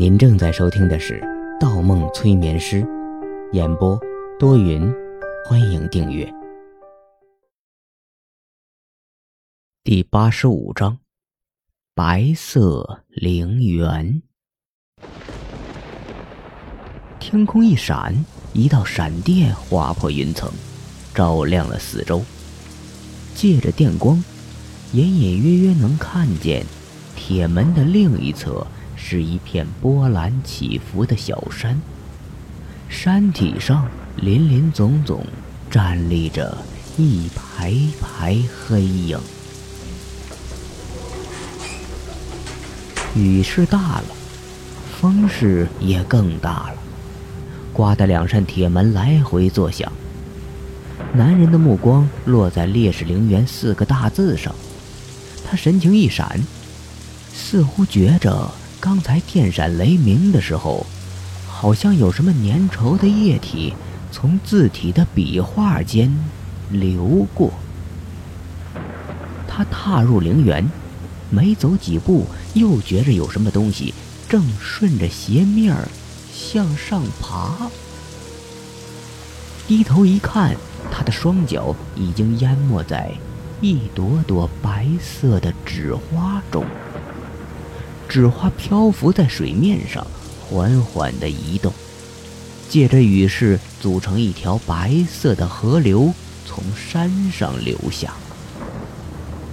您正在收听的是《盗梦催眠师》，演播多云，欢迎订阅。第八十五章：白色陵园。天空一闪，一道闪电划破云层，照亮了四周。借着电光，隐隐约约能看见铁门的另一侧。是一片波澜起伏的小山，山体上林林总总站立着一排排黑影。雨势大了，风势也更大了，刮得两扇铁门来回作响。男人的目光落在“烈士陵园”四个大字上，他神情一闪，似乎觉着。刚才电闪雷鸣的时候，好像有什么粘稠的液体从字体的笔画间流过。他踏入陵园，没走几步，又觉着有什么东西正顺着斜面儿向上爬。低头一看，他的双脚已经淹没在一朵朵白色的纸花中。纸花漂浮在水面上，缓缓地移动，借着雨势组成一条白色的河流，从山上流下。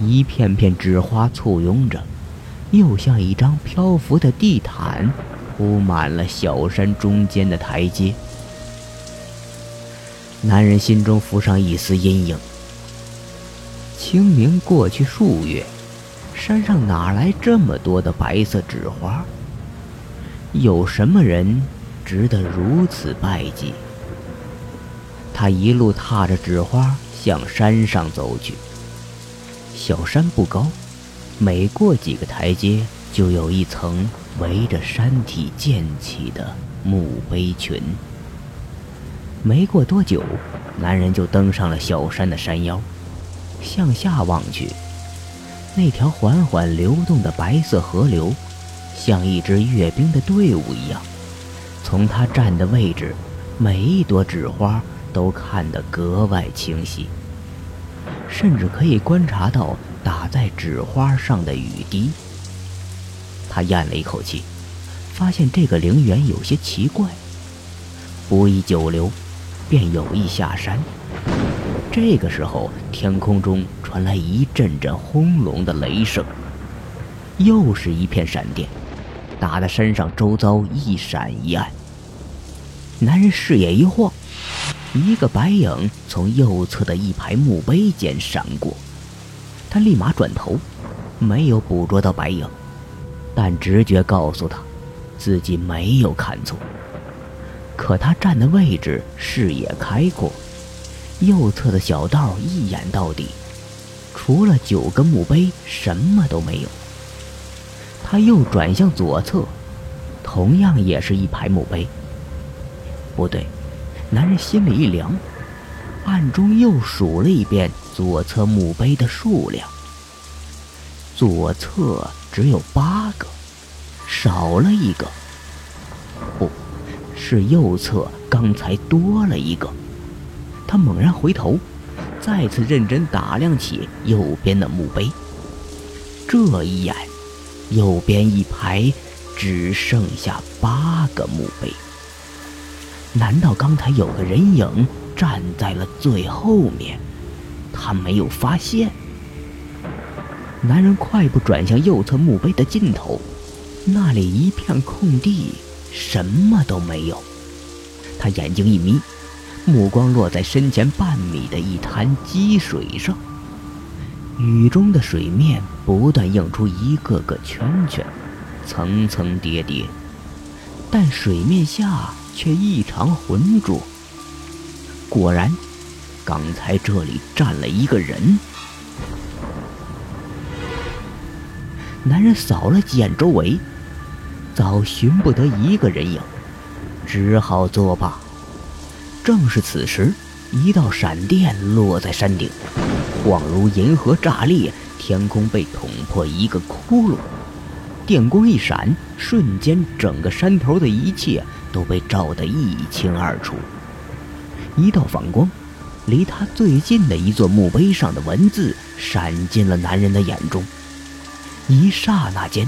一片片纸花簇拥着，又像一张漂浮的地毯，铺满了小山中间的台阶。男人心中浮上一丝阴影。清明过去数月。山上哪来这么多的白色纸花？有什么人值得如此拜祭？他一路踏着纸花向山上走去。小山不高，每过几个台阶，就有一层围着山体建起的墓碑群。没过多久，男人就登上了小山的山腰，向下望去。那条缓缓流动的白色河流，像一支阅兵的队伍一样。从他站的位置，每一朵纸花都看得格外清晰，甚至可以观察到打在纸花上的雨滴。他咽了一口气，发现这个陵园有些奇怪。不宜久留，便有意下山。这个时候，天空中传来一阵阵轰隆的雷声，又是一片闪电，打得山上周遭一闪一暗。男人视野一晃，一个白影从右侧的一排墓碑间闪过，他立马转头，没有捕捉到白影，但直觉告诉他，自己没有看错。可他站的位置视野开阔。右侧的小道一眼到底，除了九个墓碑，什么都没有。他又转向左侧，同样也是一排墓碑。不对，男人心里一凉，暗中又数了一遍左侧墓碑的数量。左侧只有八个，少了一个。不，是右侧刚才多了一个。他猛然回头，再次认真打量起右边的墓碑。这一眼，右边一排只剩下八个墓碑。难道刚才有个人影站在了最后面？他没有发现。男人快步转向右侧墓碑的尽头，那里一片空地，什么都没有。他眼睛一眯。目光落在身前半米的一滩积水上，雨中的水面不断映出一个个圈圈，层层叠叠，但水面下却异常浑浊。果然，刚才这里站了一个人。男人扫了几眼周围，早寻不得一个人影，只好作罢。正是此时，一道闪电落在山顶，恍如银河炸裂，天空被捅破一个窟窿。电光一闪，瞬间整个山头的一切都被照得一清二楚。一道反光，离他最近的一座墓碑上的文字闪进了男人的眼中。一刹那间，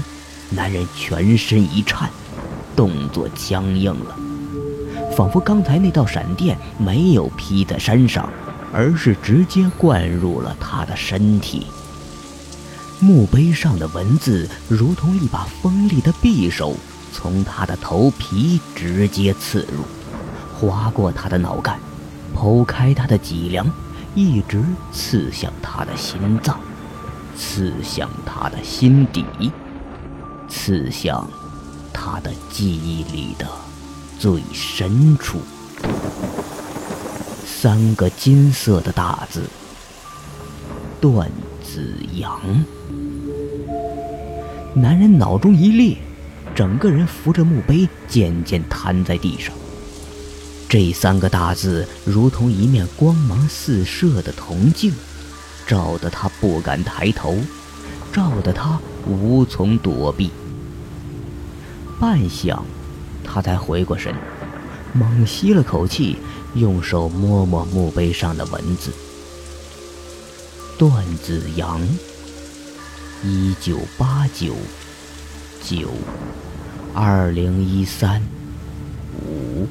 男人全身一颤，动作僵硬了，仿佛刚才那道闪电没有劈在山上，而是直接灌入了他的身体。墓碑上的文字如同一把锋利的匕首，从他的头皮直接刺入，划过他的脑干，剖开他的脊梁，一直刺向他的心脏，刺向他的心底，刺向他的记忆里的最深处。三个金色的大字：段子阳。男人脑中一裂，整个人扶着墓碑，渐渐瘫在地上。这三个大字如同一面光芒四射的铜镜，照得他不敢抬头，照得他无从躲避。半晌，他才回过神，猛吸了口气，用手摸摸墓碑上的文字：“段子阳。”一九八九九二零一三五，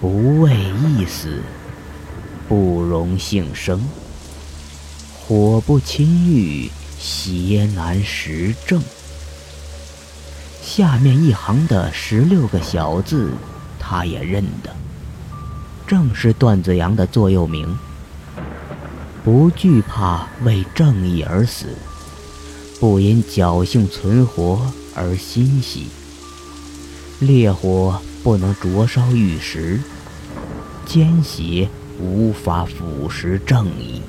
不为一死，不容幸生。火不侵欲，邪难实证。下面一行的十六个小字，他也认得，正是段子阳的座右铭。不惧怕为正义而死，不因侥幸存活而欣喜。烈火不能灼烧玉石，奸邪无法腐蚀正义。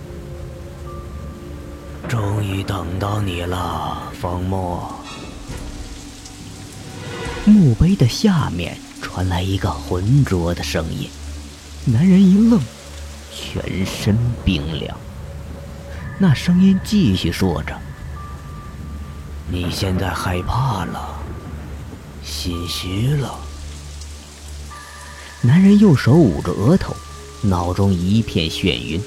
终于等到你了，冯墨。墓碑的下面传来一个浑浊的声音，男人一愣，全身冰凉。那声音继续说着：“你现在害怕了，心虚了。”男人右手捂着额头，脑中一片眩晕，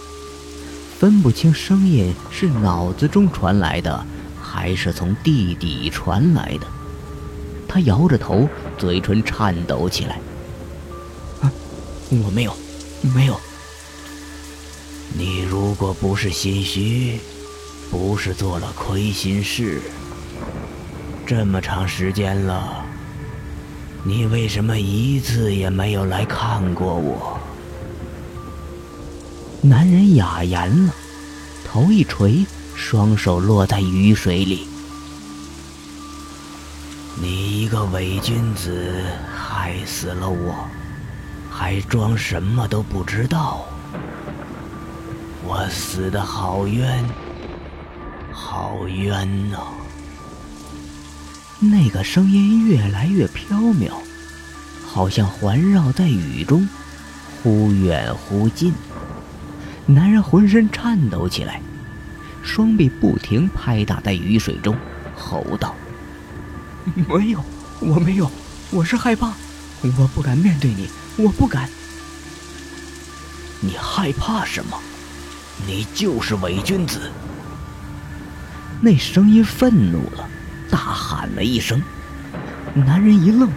分不清声音是脑子中传来的，还是从地底传来的。他摇着头，嘴唇颤抖起来：“啊，我没有，没有。”你如果不是心虚，不是做了亏心事，这么长时间了，你为什么一次也没有来看过我？男人哑言了，头一垂，双手落在雨水里。你一个伪君子，害死了我，还装什么都不知道？我死的好冤，好冤呐！那个声音越来越飘渺，好像环绕在雨中，忽远忽近。男人浑身颤抖起来，双臂不停拍打在雨水中，吼道：“ 没有，我没有，我是害怕，我不敢面对你，我不敢。你害怕什么？”你就是伪君子！那声音愤怒了，大喊了一声。男人一愣，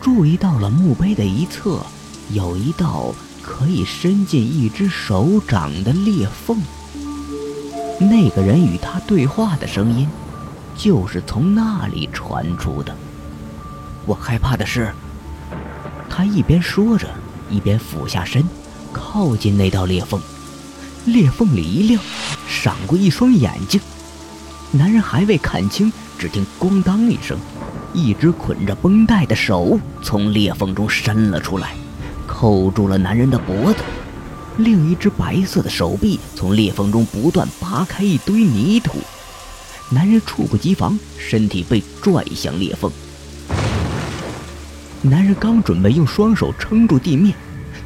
注意到了墓碑的一侧有一道可以伸进一只手掌的裂缝。那个人与他对话的声音，就是从那里传出的。我害怕的是，他一边说着，一边俯下身，靠近那道裂缝。裂缝里一亮，闪过一双眼睛。男人还未看清，只听“咣当”一声，一只捆着绷带的手从裂缝中伸了出来，扣住了男人的脖子。另一只白色的手臂从裂缝中不断扒开一堆泥土。男人猝不及防，身体被拽向裂缝。男人刚准备用双手撑住地面，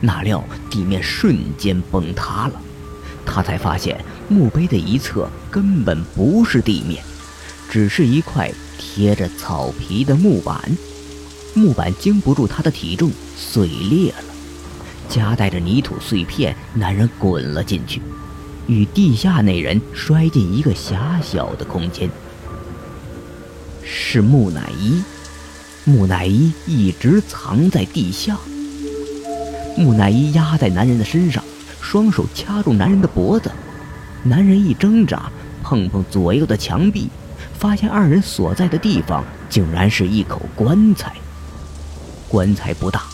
哪料地面瞬间崩塌了。他才发现墓碑的一侧根本不是地面，只是一块贴着草皮的木板，木板经不住他的体重碎裂了，夹带着泥土碎片，男人滚了进去，与地下那人摔进一个狭小的空间。是木乃伊，木乃伊一直藏在地下。木乃伊压在男人的身上，双手掐住男人的脖子，男人一挣扎，碰碰左右的墙壁，发现二人所在的地方竟然是一口棺材。棺材不大，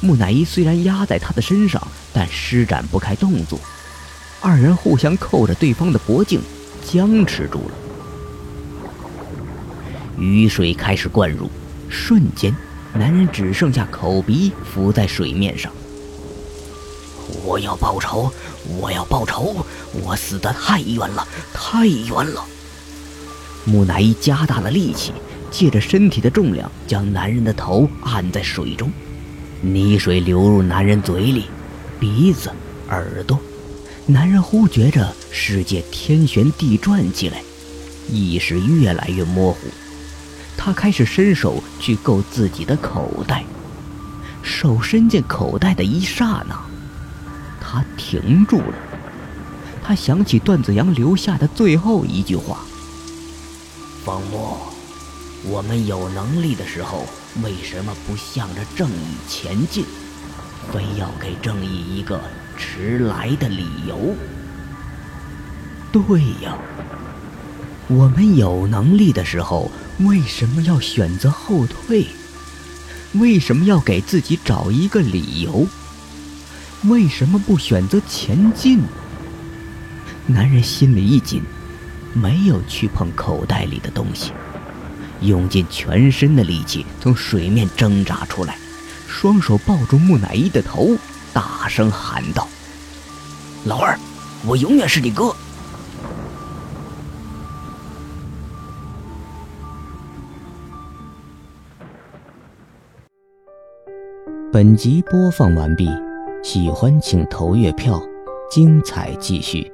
木乃伊虽然压在他的身上，但施展不开动作。二人互相扣着对方的脖颈，僵持住了。雨水开始灌入，瞬间，男人只剩下口鼻浮在水面上。我要报仇！我要报仇！我死得太冤了，太冤了！木乃伊加大了力气，借着身体的重量，将男人的头按在水中，泥水流入男人嘴里、鼻子、耳朵。男人忽觉着世界天旋地转起来，意识越来越模糊。他开始伸手去够自己的口袋，手伸进口袋的一刹那，他停住了。他想起段子阳留下的最后一句话：“方墨，我们有能力的时候，为什么不向着正义前进？非要给正义一个迟来的理由？”对呀，我们有能力的时候。为什么要选择后退？为什么要给自己找一个理由？为什么不选择前进？男人心里一紧，没有去碰口袋里的东西，用尽全身的力气从水面挣扎出来，双手抱住木乃伊的头，大声喊道：“老二，我永远是你哥。”本集播放完毕，喜欢请投月票，精彩继续。